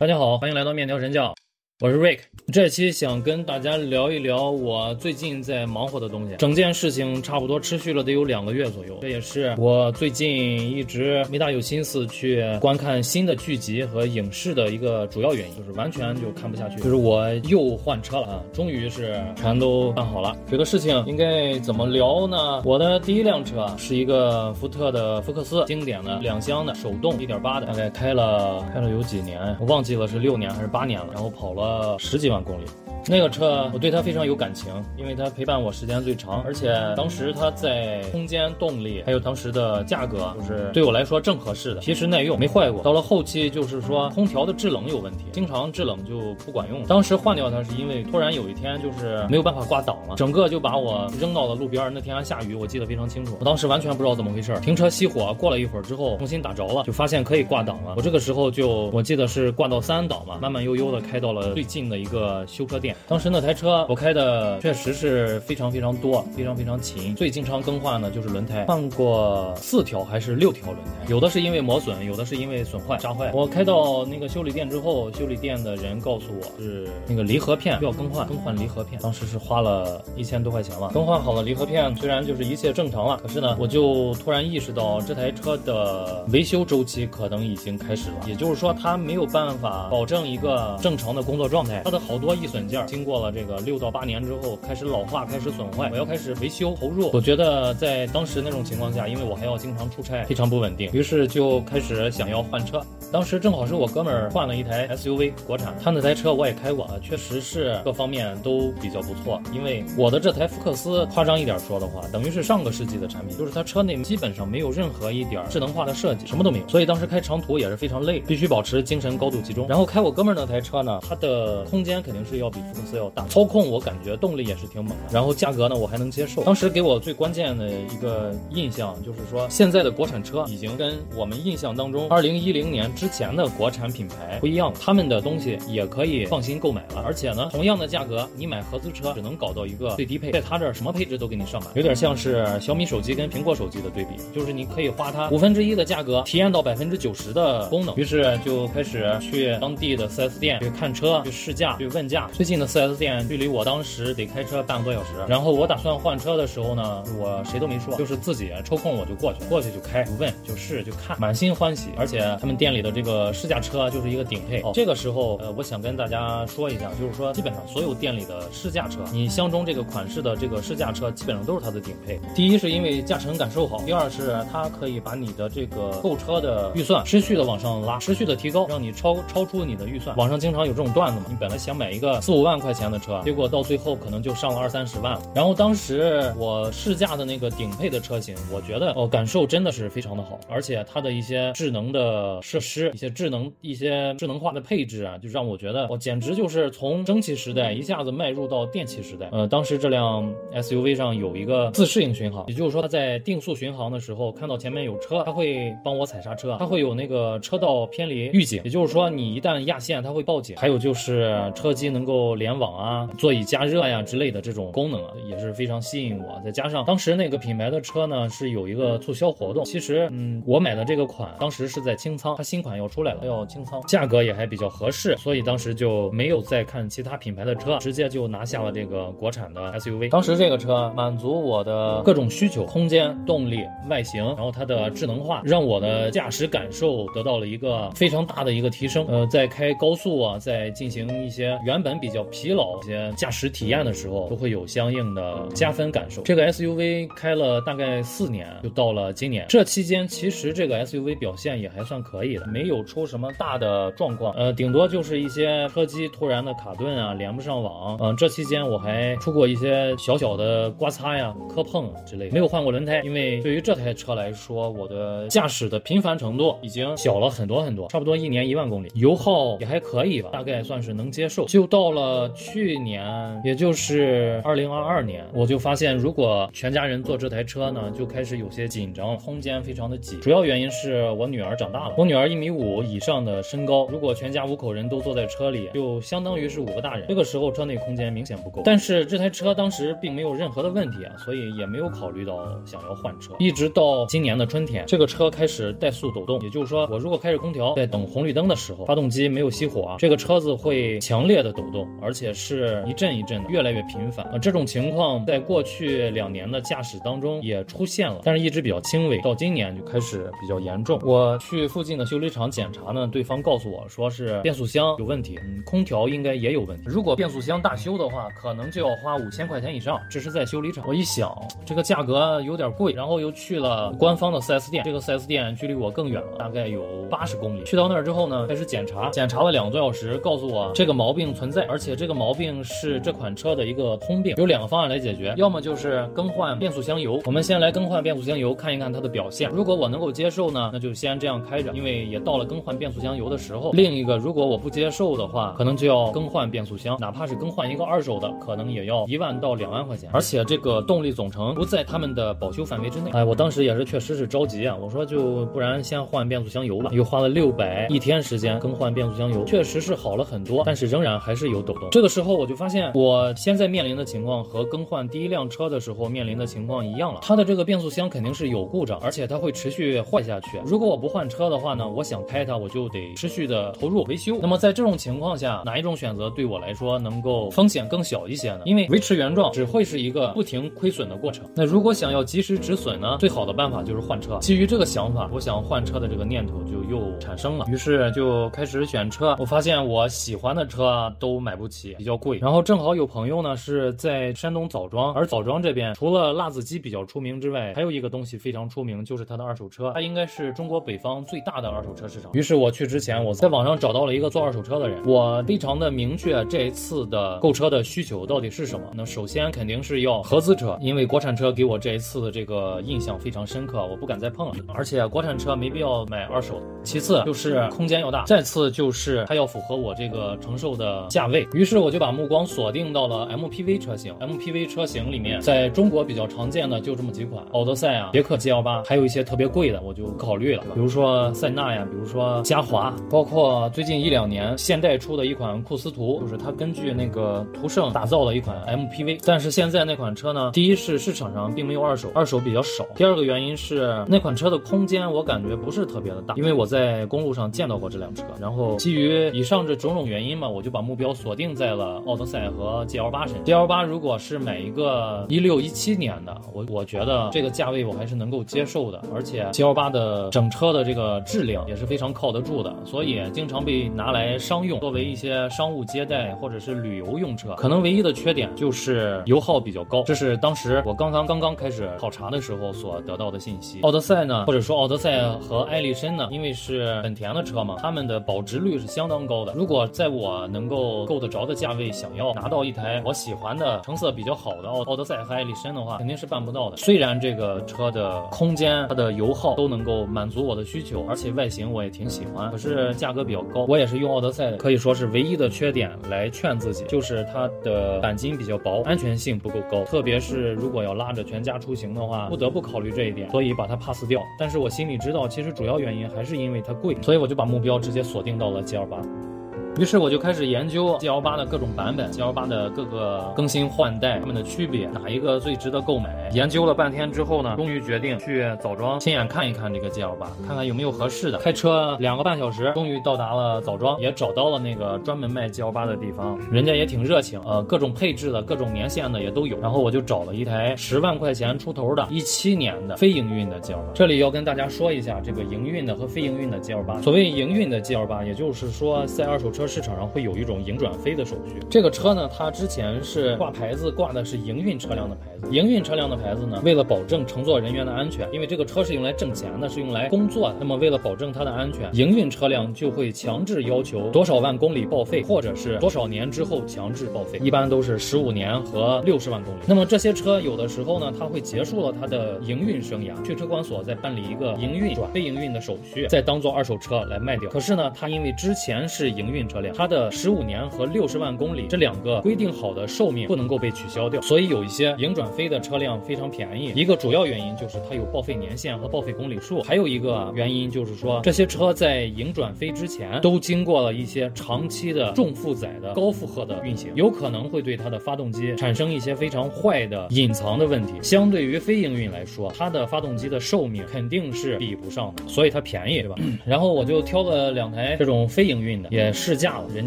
大家好，欢迎来到面条神教。我是 Rick，这期想跟大家聊一聊我最近在忙活的东西。整件事情差不多持续了得有两个月左右，这也是我最近一直没大有心思去观看新的剧集和影视的一个主要原因，就是完全就看不下去。就是我又换车了啊，终于是全都办好了。这个事情应该怎么聊呢？我的第一辆车是一个福特的福克斯，经典的两厢的手动1.8的，大概开了开了有几年，我忘记了是六年还是八年了，然后跑了。呃，十几万公里。那个车我对它非常有感情，因为它陪伴我时间最长，而且当时它在空间、动力，还有当时的价格，就是对我来说正合适的，皮实耐用，没坏过。到了后期就是说空调的制冷有问题，经常制冷就不管用。当时换掉它是因为突然有一天就是没有办法挂档了，整个就把我扔到了路边。那天还下雨，我记得非常清楚。我当时完全不知道怎么回事，停车熄火，过了一会儿之后重新打着了，就发现可以挂档了。我这个时候就我记得是挂到三档嘛，慢慢悠悠的开到了最近的一个修车店。当时那台车我开的确实是非常非常多，非常非常勤。最经常更换的就是轮胎，换过四条还是六条轮胎，有的是因为磨损，有的是因为损坏扎坏。我开到那个修理店之后，修理店的人告诉我是那个离合片要更换，更换离合片。当时是花了一千多块钱吧。更换好了离合片，虽然就是一切正常了，可是呢，我就突然意识到这台车的维修周期可能已经开始了，也就是说它没有办法保证一个正常的工作状态，它的好多易损件经过。了这个六到八年之后开始老化，开始损坏，我要开始维修投入。我觉得在当时那种情况下，因为我还要经常出差，非常不稳定，于是就开始想要换车。当时正好是我哥们儿换了一台 SUV，国产，他那台车我也开过，确实是各方面都比较不错。因为我的这台福克斯，夸张一点说的话，等于是上个世纪的产品，就是它车内基本上没有任何一点智能化的设计，什么都没有。所以当时开长途也是非常累，必须保持精神高度集中。然后开我哥们儿那台车呢，它的空间肯定是要比公司要大。操控我感觉动力也是挺猛的，然后价格呢我还能接受。当时给我最关键的一个印象就是说，现在的国产车已经跟我们印象当中二零一零年之前的国产品牌不一样了，他们的东西也可以放心购买了。而且呢，同样的价格，你买合资车只能搞到一个最低配，在他这儿什么配置都给你上满，有点像是小米手机跟苹果手机的对比，就是你可以花它五分之一的价格体验到百分之九十的功能。于是就开始去当地的 4S 店去看车、去试驾、去问价。最近的 4S 店距离我当时得开车半个多小时，然后我打算换车的时候呢，我谁都没说，就是自己抽空我就过去，过去就开，就问，就试，就看，满心欢喜。而且他们店里的这个试驾车就是一个顶配。这个时候，呃，我想跟大家说一下，就是说基本上所有店里的试驾车，你相中这个款式的这个试驾车，基本上都是它的顶配。第一是因为驾乘感受好，第二是它可以把你的这个购车的预算持续的往上拉，持续的提高，让你超超出你的预算。网上经常有这种段子嘛，你本来想买一个四五万块钱的车。结果到最后可能就上了二三十万。然后当时我试驾的那个顶配的车型，我觉得哦感受真的是非常的好，而且它的一些智能的设施、一些智能、一些智能化的配置啊，就让我觉得我简直就是从蒸汽时代一下子迈入到电气时代。呃，当时这辆 SUV 上有一个自适应巡航，也就是说它在定速巡航的时候，看到前面有车，它会帮我踩刹车，它会有那个车道偏离预警，也就是说你一旦压线，它会报警。还有就是车机能够联网啊。座椅加热呀之类的这种功能啊，也是非常吸引我。再加上当时那个品牌的车呢，是有一个促销活动。其实，嗯，我买的这个款当时是在清仓，它新款要出来了，要清仓，价格也还比较合适，所以当时就没有再看其他品牌的车，直接就拿下了这个国产的 SUV。当时这个车满足我的各种需求，空间、动力、外形，然后它的智能化，让我的驾驶感受得到了一个非常大的一个提升。呃，在开高速啊，在进行一些原本比较疲劳一些。驾驶体验的时候都会有相应的加分感受。这个 SUV 开了大概四年，就到了今年。这期间其实这个 SUV 表现也还算可以的，没有出什么大的状况。呃，顶多就是一些车机突然的卡顿啊，连不上网。嗯，这期间我还出过一些小小的刮擦呀、磕碰之类，没有换过轮胎。因为对于这台车来说，我的驾驶的频繁程度已经小了很多很多，差不多一年一万公里，油耗也还可以吧，大概算是能接受。就到了。了去年，也就是二零二二年，我就发现，如果全家人坐这台车呢，就开始有些紧张，空间非常的挤。主要原因是我女儿长大了，我女儿一米五以上的身高，如果全家五口人都坐在车里，就相当于是五个大人。这个时候车内空间明显不够。但是这台车当时并没有任何的问题啊，所以也没有考虑到想要换车。一直到今年的春天，这个车开始怠速抖动，也就是说，我如果开着空调在等红绿灯的时候，发动机没有熄火啊，这个车子会强烈的抖动，而且是一阵一阵的，越来越频繁啊。这种情况在过去两年的驾驶当中也出现了，但是一直比较轻微，到今年就开始比较严重。我去附近的修理厂检查呢，对方告诉我说是变速箱有问题，嗯，空调应该也有问题。如果变速箱大修的话，可能就要花五千块钱以上，这是在修理厂。我一想，这个价格有点贵，然后又去了官方的 4S 店，这个 4S 店距离我更远了，大概有八十公里。去到那儿之后呢，开始检查，检查了两个多小时，告诉我这个毛病存在，而且这个毛病是这款车的一个通病，有两个方案来解决，要么就是更换变速箱油。我们先来更换变速箱油，看一看它的表现。如果我能够接受呢，那就先这样开着，因为也到了更换变速箱油的时候。另一个，如果我不接受的话，可能就要更换变速箱，哪怕是更换一个二手的，可能也要一万到两万块钱，而且这个动力总成不在他们的保修范围之内。哎，我当时也是确实是着急啊，我说就不然先换变速箱油吧，又花了六百一天时间更换变速箱油，确实是好了很多，但是仍然还是有抖这个时候我就发现，我现在面临的情况和更换第一辆车的时候面临的情况一样了，它的这个变速箱肯定是有故障，而且它会持续坏下去。如果我不换车的话呢，我想开它，我就得持续的投入维修。那么在这种情况下，哪一种选择对我来说能够风险更小一些呢？因为维持原状只会是一个不停亏损的过程。那如果想要及时止损呢，最好的办法就是换车。基于这个想法，我想换车的这个念头就又产生了，于是就开始选车。我发现我喜欢的车都买不比较贵。然后正好有朋友呢是在山东枣庄，而枣庄这边除了辣子鸡比较出名之外，还有一个东西非常出名，就是它的二手车。它应该是中国北方最大的二手车市场。于是我去之前，我在网上找到了一个做二手车的人，我非常的明确这一次的购车的需求到底是什么。那首先肯定是要合资车，因为国产车给我这一次的这个印象非常深刻，我不敢再碰了。而且国产车没必要买二手。其次就是空间要大，再次就是它要符合我这个承受的价位。于是我就把目光锁定到了 MPV 车型。MPV 车型里面，在中国比较常见的就这么几款：奥德赛啊、别克 GL8，还有一些特别贵的，我就不考虑了，比如说塞纳呀，比如说嘉华，包括最近一两年现代出的一款库斯图，就是它根据那个途胜打造了一款 MPV。但是现在那款车呢，第一是市场上并没有二手，二手比较少；第二个原因是那款车的空间我感觉不是特别的大，因为我在公路上见到过这辆车。然后基于以上这种种原因嘛，我就把目标锁定在了奥德赛和 GL8 身上。GL8 如果是买一个一六一七年的，我我觉得这个价位我还是能够接受的，而且 GL8 的整车的这个质量也是非常靠得住的，所以经常被拿来商用，作为一些商务接待或者是旅游用车。可能唯一的缺点就是油耗比较高，这是当时我刚刚刚刚开始考察的时候所得到的信息。奥德赛呢，或者说奥德赛和艾力绅呢，因为是本田的车嘛，他们的保值率是相当高的。如果在我能够够得着的价位，想要拿到一台我喜欢的成色比较好的奥奥德赛和艾力绅的话，肯定是办不到的。虽然这个车的空间、它的油耗都能够满足我的需求，而且外形我也挺喜欢，可是价格比较高。我也是用奥德赛的，可以说是唯一的缺点来劝自己，就是它的钣金比较薄，安全性不够高。特别是如果要拉着全家出行的话，不得不考虑这一点，所以把它 pass 掉。但是我心里知道，其实主要原因还是因为它贵，所以我就把目标直接锁定到了 GL8。于是我就开始研究 GL8 的各种版本，GL8 的各个更新换代，它们的区别，哪一个最值得购买？研究了半天之后呢，终于决定去枣庄亲眼看一看这个 GL8，看看有没有合适的。开车两个半小时，终于到达了枣庄，也找到了那个专门卖 GL8 的地方，人家也挺热情，呃，各种配置的、各种年限的也都有。然后我就找了一台十万块钱出头的一七年的非营运的 GL8。这里要跟大家说一下，这个营运的和非营运的 GL8。所谓营运的 GL8，也就是说在二手车。市场上会有一种营转非的手续。这个车呢，它之前是挂牌子挂的是营运车辆的牌子。营运车辆的牌子呢，为了保证乘坐人员的安全，因为这个车是用来挣钱的，是用来工作的。那么为了保证它的安全，营运车辆就会强制要求多少万公里报废，或者是多少年之后强制报废，一般都是十五年和六十万公里。那么这些车有的时候呢，它会结束了它的营运生涯，去车管所再办理一个营运转非营运的手续，再当做二手车来卖掉。可是呢，它因为之前是营运。车辆，它的十五年和六十万公里这两个规定好的寿命不能够被取消掉，所以有一些营转非的车辆非常便宜。一个主要原因就是它有报废年限和报废公里数，还有一个原因就是说这些车在营转非之前都经过了一些长期的重负载的高负荷的运行，有可能会对它的发动机产生一些非常坏的隐藏的问题。相对于非营运来说，它的发动机的寿命肯定是比不上的，所以它便宜，对吧？然后我就挑了两台这种非营运的，也试驾了，人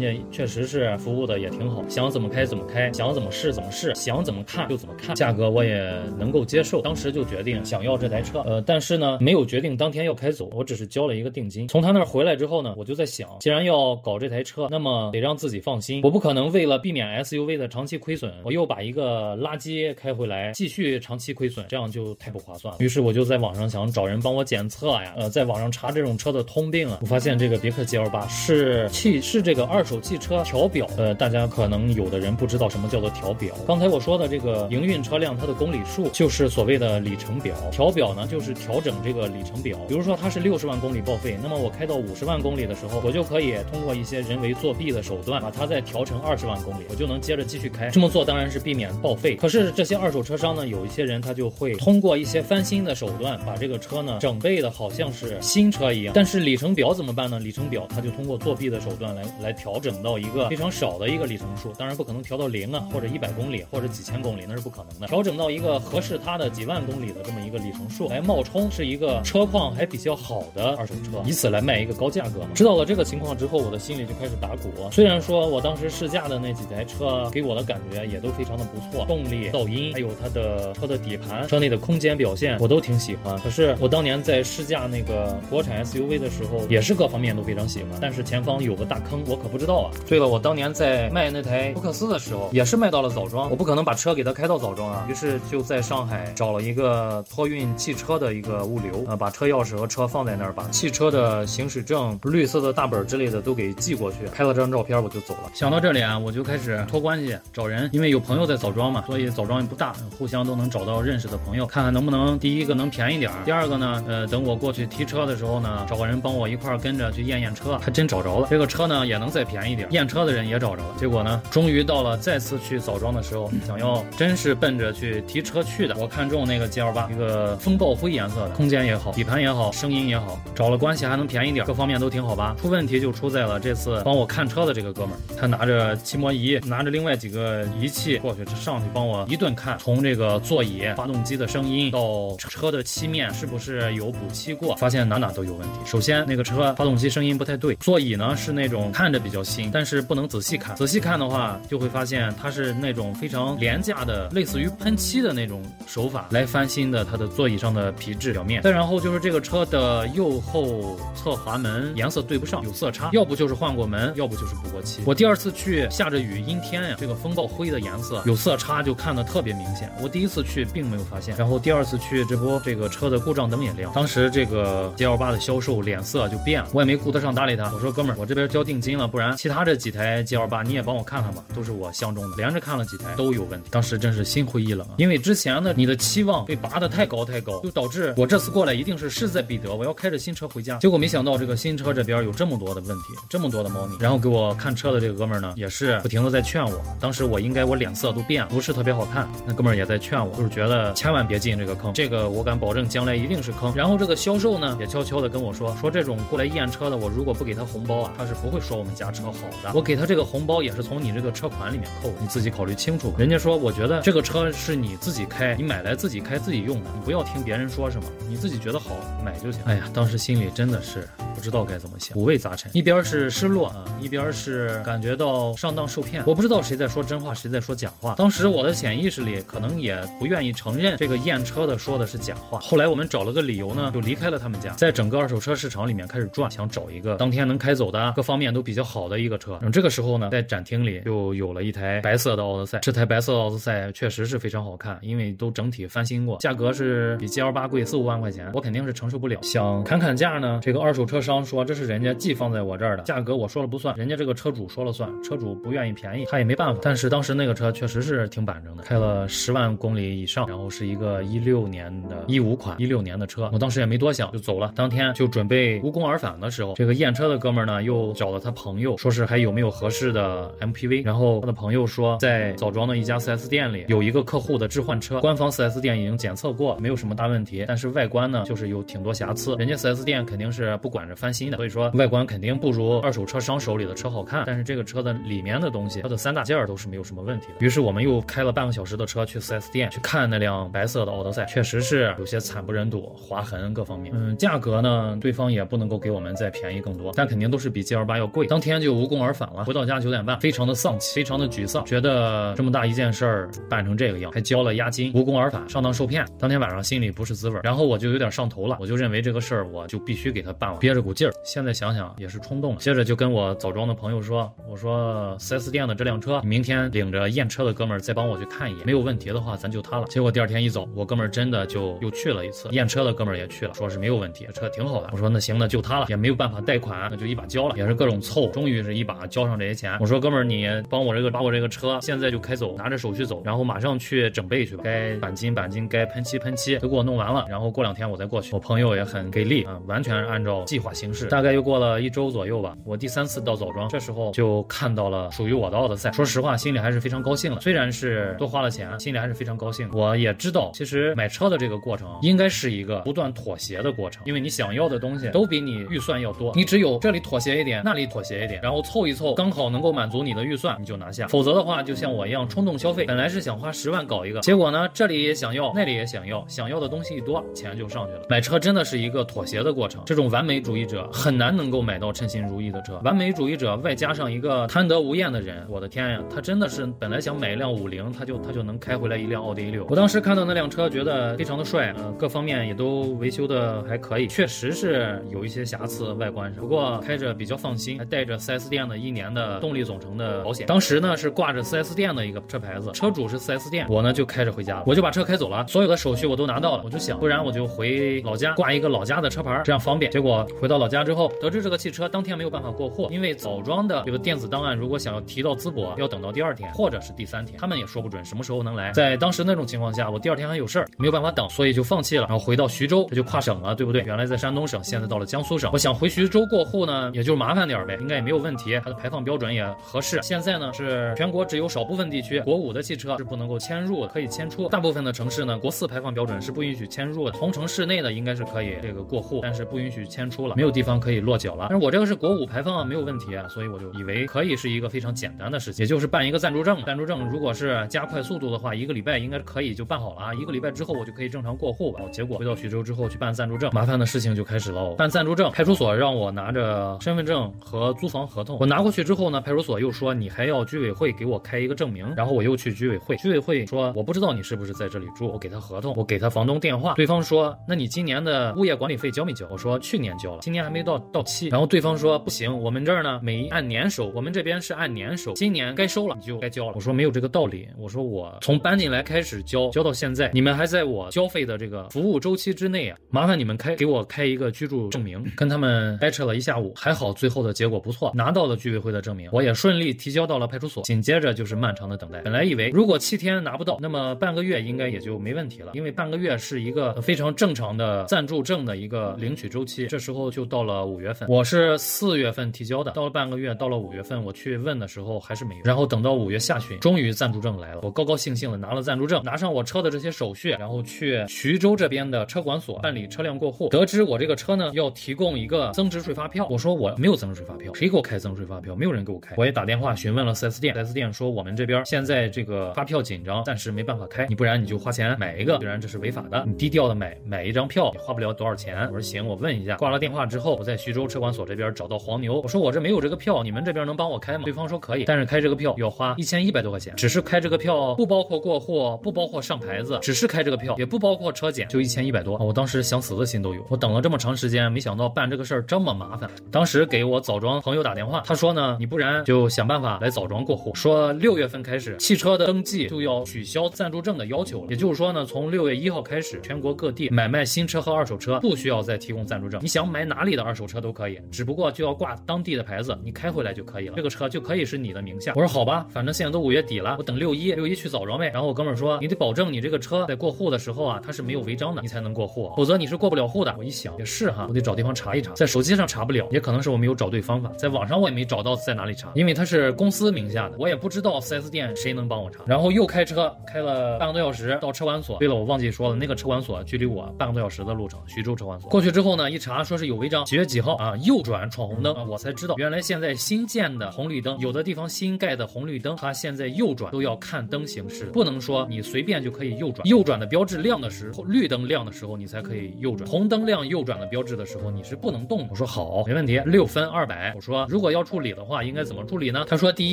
家确实是服务的也挺好，想怎么开怎么开，想怎么试怎么试，想怎么看就怎么看，价格我也能够接受，当时就决定想要这台车，呃，但是呢，没有决定当天要开走，我只是交了一个定金。从他那儿回来之后呢，我就在想，既然要搞这台车，那么得让自己放心，我不可能为了避免 SUV 的长期亏损，我又把一个垃圾开回来继续长期亏损，这样就太不划算了。于是我就在网上想找人帮我检测呀，呃，在网上查这种车的通病啊，我发现这个别克 GL 八是汽是这个二手汽车调表，呃，大家可能有的人不知道什么叫做调表。刚才我说的这个营运车辆它的公里数就是所谓的里程表，调表呢就是调整这个里程表。比如说它是六十万公里报废，那么我开到五十万公里的时候，我就可以通过一些人为作弊的手段，把它再调成二十万公里，我就能接着继续开。这么做当然是避免报废。可是这些二手车商呢，有一些人他就会通过一些翻新的手段，把这个车呢整备的好像是新车一样。但是里程表怎么办呢？里程表它就通过作弊的手段来来调整到一个非常少的一个里程数，当然不可能调到零啊，或者一百公里或者几千公里，那是不可能的。调整到一个合适它的几万公里的这么一个里程数来冒充是一个车况还比较好的二手车，以此来卖一个高价格嘛。知道了这个情况之后，我的心里就开始打鼓。虽然说我当时试驾的那几台车给我的感觉也都非常的不错，动力、噪音，还有它的车的底盘、车内的空间表现，我都挺喜欢。可是我当年在试驾那个国产 SUV 的时候，也是各方面都非常喜欢。但是前方有个大坑，我可不知道啊。对了，我当年在卖那台福克斯的时候，也是卖到了枣庄，我不可能把车给他开到枣庄啊。于是就在上海找了一个托运汽车的一个物流啊，把车钥匙和车放在那儿，把汽车的行驶证、绿色的大本之类的都给寄过去，拍了张照片我就走了。想到这里啊，我就开始托关系找人，因为有朋友在枣庄嘛，所以枣庄也不大，互相都能找到认识的朋友，看看能不能第一个能便宜点儿，第二个呢，呃，等我过去提车的时候呢，找个人帮我一块儿跟着去验验车，还真找着了。这个车呢也能再便宜点，验车的人也找着了。结果呢，终于到了再次去枣庄的时候，想要真是奔着去提车去的。我看中那个 GL 八，一个风暴灰颜色的，空间也好，底盘也好，声音也好，找了关系还能便宜点，各方面都挺好吧。出问题就出在了这次帮我看车的这个哥们儿，他拿着漆膜仪，拿着另外几个仪器过去，上去帮我一顿看，从这个座椅、发动机的声音到车的漆面是不是有补漆过，发现哪哪都有问题。首先那个车发动机声音不太对，座椅呢是那种看着比较新，但是不能仔细看，仔细看的话就会发现它是那种非常廉价的，类似于喷漆的那种手法来翻新的它的座椅上的皮质表面。再然后就是这个车的右后侧滑门颜色对不上，有色差，要不就是换过门，要不就是补过漆。我第二次去下着雨阴天呀，这个风暴灰的颜色有色差，就看得特别明显。我第一次去并没有发现，然后第二次去，这不这个车的故障灯也亮。当时这个 GL 八的销售脸色就变了，我也没顾得上搭理他。我说哥们儿，我这边交定金了，不然其他这几台 GL 八你也帮我看看吧，都是我相中的，连着看了几台都有问题。当时真是心灰意冷啊，因为之前呢你的期望被拔得太高太高，就导致我这次过来一定是势在必得，我要开着新车回家。结果没想到这个新车这边有这么多的问题，这么多的猫腻。然后给我看车的这个哥们儿呢，也是不停的在劝我。当时我应该我脸色都变了，不是特别好看。那哥们儿也在劝我，就是觉得千万别进这个坑，这个我敢保证将来一定是坑。然后这个销售呢也悄悄的跟我说，说这种过来验车的，我如果不给他红包啊，他是不会说我们家车好的。我给他这个红包也是从你这个车款里面扣，你自己考虑清楚。人家说，我觉得这个车是你自己开，你买来自己开自己用的，你不要听别人说什么，你自己觉得好买就行。哎呀，当时心里真的是不知道该怎么想，五味杂陈，一边是失落啊，一边是感觉到上当受骗。我不知道谁在说真话，谁在说假话。当时我的潜意识里可能也不愿意承认这个验车的说的是假话。后来我们找了个理由呢，就离开了他们家，在整个二手车市场里面开始转，想找一个当天能开走的，各方面都比较好的一个车。这个时候呢，在展厅里就有了一台白色的奥德赛。这台白色奥德赛确实是非常好看，因为都整体翻新过，价格是比 GL 八贵四五万块钱，我肯定是承受不了。想砍砍价呢，这个二手车商说这是人家寄放在我这儿的，价格我说了不算，人家这个车主说了算，车主不愿意便宜，他也没办法。但是当时那个车确实是挺板正的，开了十万公里以上，然后是一个一六年的一五款，一六年的车，我当时也没多想就走了。当天就准备无功而返的时候，这个验车的哥们儿呢又找了他朋友，说是还有没有合适的 MPV，然后他的朋友说在枣庄的一家 4S 店里有一个客户的置换车，官方 4S 店已经检测过，没有什么大问题，但是外观呢就是有挺多瑕疵，人家 4S 店肯定是不管着翻新的，所以说外观肯定不如二手车商手里的车好看，但是这个车的里面的东西，它的三大件儿都是没有什么问题的。于是我们又开了半个小时的车去 4S 店去看那辆白色的奥德赛，确实是有些惨不忍睹，划痕各方面。嗯，价格呢，对方也不能够给我们再便宜更多，但肯定都是比 G L 八要贵。当天就无功而返了，回到家九点半，非常的丧气，非常的沮丧，觉得这么大一件事儿办成这个样，还交了押金，无功而返，上当受骗。当天晚上心里不是滋味，然后我就有点上头了，我就认为这个事儿我就必须给他办了，憋着股劲儿。现在想想也是冲动了，接着就跟我枣庄的朋友说，我说 4S 店的这辆车，明天领着验车的哥们儿再帮我去看一眼，没有问题的话咱就它了。结果第二天一走，我哥们儿真的就又去了一次，验车的哥们儿也去了，说是没有问题，车挺好的。我说那行，那就它了，也没有办法贷款，那就一把交了，也是各种凑，终于是一把交上这些钱。我说哥们儿，你帮我这个把我这个车现在就开走，拿着手续走，然后马上去整备去吧，该钣金钣金，该喷漆喷漆，都给我弄完了，然后过两天我再过去。我朋友也很给力啊，完全按照计划形式。大概又过了一周左右吧，我第三次到枣庄，这时候就看到了属于我的奥德赛。说实话，心里还是非常高兴了，虽然是多花了钱，心里还是非常高兴。我也知道，其实买车的这个过程应该是一个不断妥协的过程，因为你想要的东西都比你预算要多，你只有这里妥协一点，那里妥协一点，然后凑一凑，刚好能够满足你的预算，你就拿下。否则的话，就像我一样冲动消费，本来是想花十万搞一个，结果呢，这里也想要，那里也想要，想要的东西一多，钱就上去了。买车真的是一个妥协的过程，这种完美主义者很难能够买到称心如意的车。完美主义者外加上一个贪得无厌的人，我的天呀，他真的是本来想买一辆五菱，他就他就能开回来一辆奥迪 A 六。我当时看到那辆车，觉得非常的帅，呃，各方面也都维修的还可以，确实是有一些瑕疵外观上，不过开着比较放心，还带着 4S 店的一年的动力总成的保险。当时呢是挂着 4S 店的一个车牌子，车主是 4S 店，我呢就开着回家了，我就把车开走了，所有的手续我都拿到了，我就想，不然我就回老家挂一个老家的车牌，这样方便。结果回到到老家之后，得知这个汽车当天没有办法过户，因为枣庄的这个电子档案如果想要提到淄博，要等到第二天或者是第三天，他们也说不准什么时候能来。在当时那种情况下，我第二天还有事儿，没有办法等，所以就放弃了。然后回到徐州，这就跨省了，对不对？原来在山东省，现在到了江苏省。我想回徐州过户呢，也就麻烦点呗，应该也没有问题，它的排放标准也合适。现在呢是全国只有少部分地区国五的汽车是不能够迁入，可以迁出。大部分的城市呢，国四排放标准是不允许迁入的。同城市内的应该是可以这个过户，但是不允许迁出了，没有地方可以落脚了。但是我这个是国五排放啊没有问题，所以我就以为可以是一个非常简单的事情，也就是办一个暂住证。暂住证如果是加快速度的话，一个礼拜应该可以就办好了啊。一个礼拜之后我就可以正常过户了。结果回到徐州之后去办暂住证，麻烦的事情就开始了。办暂住证，派出所让我拿着身份证和租房合同。我拿过去之后呢，派出所又说你还要居委会给我开一个证明。然后我又去居委会，居委会说我不知道你是不是在这里住。我给他合同，我给他房东电话，对方说那你今年的物业管理费交没交？我说去年交了，今年还没到到期。然后对方说不行，我们这儿呢每按年收，我们这边是按年收，今年该收了你就该交了。我说没有这个道理，我说我从搬进来开始交，交到现在，你们还在我交费的这个服务周期之内啊，麻烦你们开给我开一个居住证明。跟他们掰扯了一下午，还好最后的结果不错，拿到了居委会的证明，我也顺利提交到了派出所。紧接着就是漫长的等待，本来以为如果七天拿不到，那么半个月应该也就没问题了，因为半个月是一个非常正常的暂住证的一个领取周期。这时候就到了五月份，我是四月份提交的，到了半个月，到了五月份我去问的时候还是没有，然后等到五月下旬，终于暂住证来了，我高高兴兴的拿了暂住证，拿上我车的这些手续，然后去徐州这边的车管所办理车辆过户，得知我这个车呢要提供一个增值税发票，我说我没有增值税发票，谁给我开增值税发票？没有人给我开，我也打电话询问了 4S 店，4S 店说我们这边现在这个发票紧张，暂时没办法开，你不然你就花钱买一个，虽然这是违法的，你低调的买买一张票，也花不了多少钱。我说行，我问一下。挂了电话之后，我在徐州车管所这边找到黄牛，我说我这没有这个票，你们这边能帮我开吗？对方说可以，但是开这个票要花一千一百多块钱，只是开这个票不包括过户，不包括上牌子，只是开这个票，也不包括车检，就一千一百多。我当时想死的心都有。我等了这么长时间，没想到办这个事儿这么麻烦。当时给我枣庄朋友打电话，他说呢，你不然就想办法来枣庄过户，说六月份开始汽车的登记就要取消暂住证的要求了，也就是说呢，从六月一号开始，全国各地买卖新车和二手车不需要再提供暂住证，你想买哪？哪里的二手车都可以，只不过就要挂当地的牌子，你开回来就可以了，这个车就可以是你的名下。我说好吧，反正现在都五月底了，我等六一，六一去找着呗。然后我哥们说，你得保证你这个车在过户的时候啊，它是没有违章的，你才能过户，否则你是过不了户的。我一想也是哈，我得找地方查一查，在手机上查不了，也可能是我没有找对方法，在网上我也没找到在哪里查，因为它是公司名下的，我也不知道 4S 店谁能帮我查。然后又开车开了半个多小时到车管所，对了，我忘记说了，那个车管所距离我半个多小时的路程，徐州车管所。过去之后呢，一查说是有违章，几月几号啊？右转闯红灯啊，我才知道原来现在新建的红绿灯，有的地方新盖的红绿灯，它现在右转都要看灯形式，不能说你随便就可以右转。右转的标志亮的时候，绿灯亮的时候你才可以右转，红灯亮右转的标志的时候你是不能动。我说好，没问题，六分二百。我说如果要处理的话，应该怎么处理呢？他说第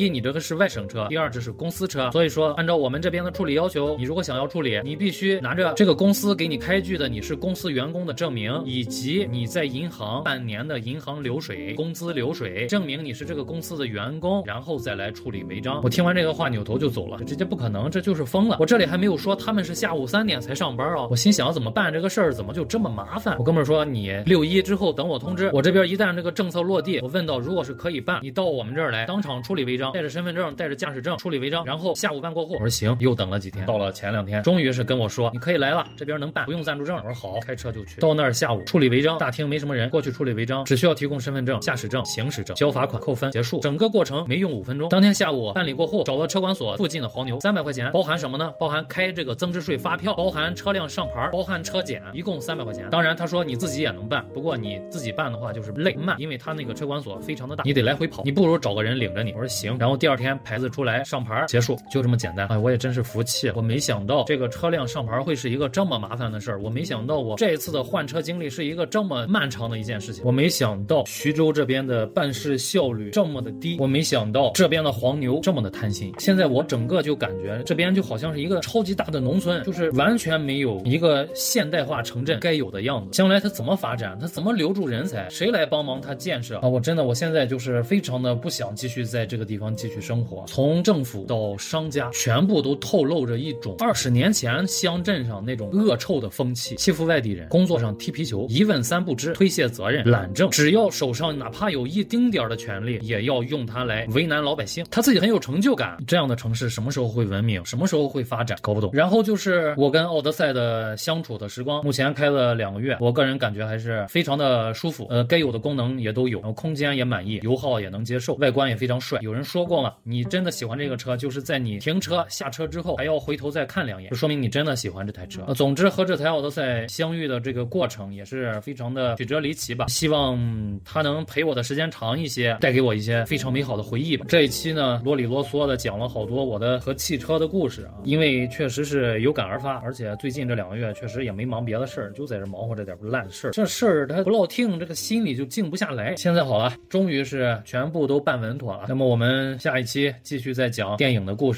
一，你这个是外省车，第二这是公司车，所以说按照我们这边的处理要求，你如果想要处理，你必须拿着这个公司给你开具的你是公司员工的证明，以及你在银行行半年的银行流水、工资流水，证明你是这个公司的员工，然后再来处理违章。我听完这个话，扭头就走了，直接不可能，这就是疯了。我这里还没有说他们是下午三点才上班啊，我心想怎么办这个事儿，怎么就这么麻烦？我哥们说你六一之后等我通知，我这边一旦这个政策落地，我问到如果是可以办，你到我们这儿来当场处理违章，带着身份证，带着驾驶证处理违章，然后下午办过户。我说行，又等了几天，到了前两天，终于是跟我说你可以来了，这边能办，不用暂住证。我说好，开车就去。到那儿下午处理违章，大厅没什么人，过去处理违章，只需要提供身份证、驾驶证、行驶证，交罚款、扣分，结束。整个过程没用五分钟。当天下午办理过户，找了车管所附近的黄牛，三百块钱，包含什么呢？包含开这个增值税发票，包含车辆上牌，包含车检，一共三百块钱。当然他说你自己也能办，不过你自己办的话就是累慢，因为他那个车管所非常的大，你得来回跑，你不如找个人领着你。我说行。然后第二天牌子出来上牌，结束，就这么简单。哎，我也真是服气，我没想到这个车辆上牌会是一个这么麻烦的事儿，我没想到我这一次的换车经历是一个这么漫长的一件事情，我没想到徐州这边的办事效率这么的低，我没想到这边的黄牛这么的贪心。现在我整个就感觉这边就好像是一个超级大的农村，就是完全没有一个现代化城镇该有的样子。将来它怎么发展？它怎么留住人才？谁来帮忙它建设啊？我真的，我现在就是非常的不想继续在这个地方继续生活。从政府到商家，全部都透露着一种二十年前乡镇上那种恶臭的风气，欺负外地人，工作上踢皮球，一问三不知，推卸责任，懒政。只要手上哪怕有一丁点儿的权利，也要用它来为难老百姓。他自己很有成就感。这样的城市什么时候会文明？什么时候会发展？搞不懂。然后就是我跟奥德赛的相处的时光，目前开了两个月，我个人感觉还是非常的舒服。呃，该有的功能也都有，然后空间也满意，油耗也能接受，外观也非常帅。有人说过嘛，你真的喜欢这个车，就是在你停车下车之后还要回头再看两眼，就说明你真的喜欢这台车。总之和这台奥德赛相遇的这个过程也是非常的曲折离奇吧。希望它能陪我的时间长一些，带给我一些非常美好的回忆吧。这一期呢，啰里啰嗦的讲了好多我的和汽车的故事啊，因为确实是有感而发，而且最近这两个月确实也没忙别的事儿，就在这忙活这点烂事儿。这事儿它不落听，这个心里就静不下来。现在好了，终于是全部都办稳妥了。那么我们下一期继续再讲电影的故事。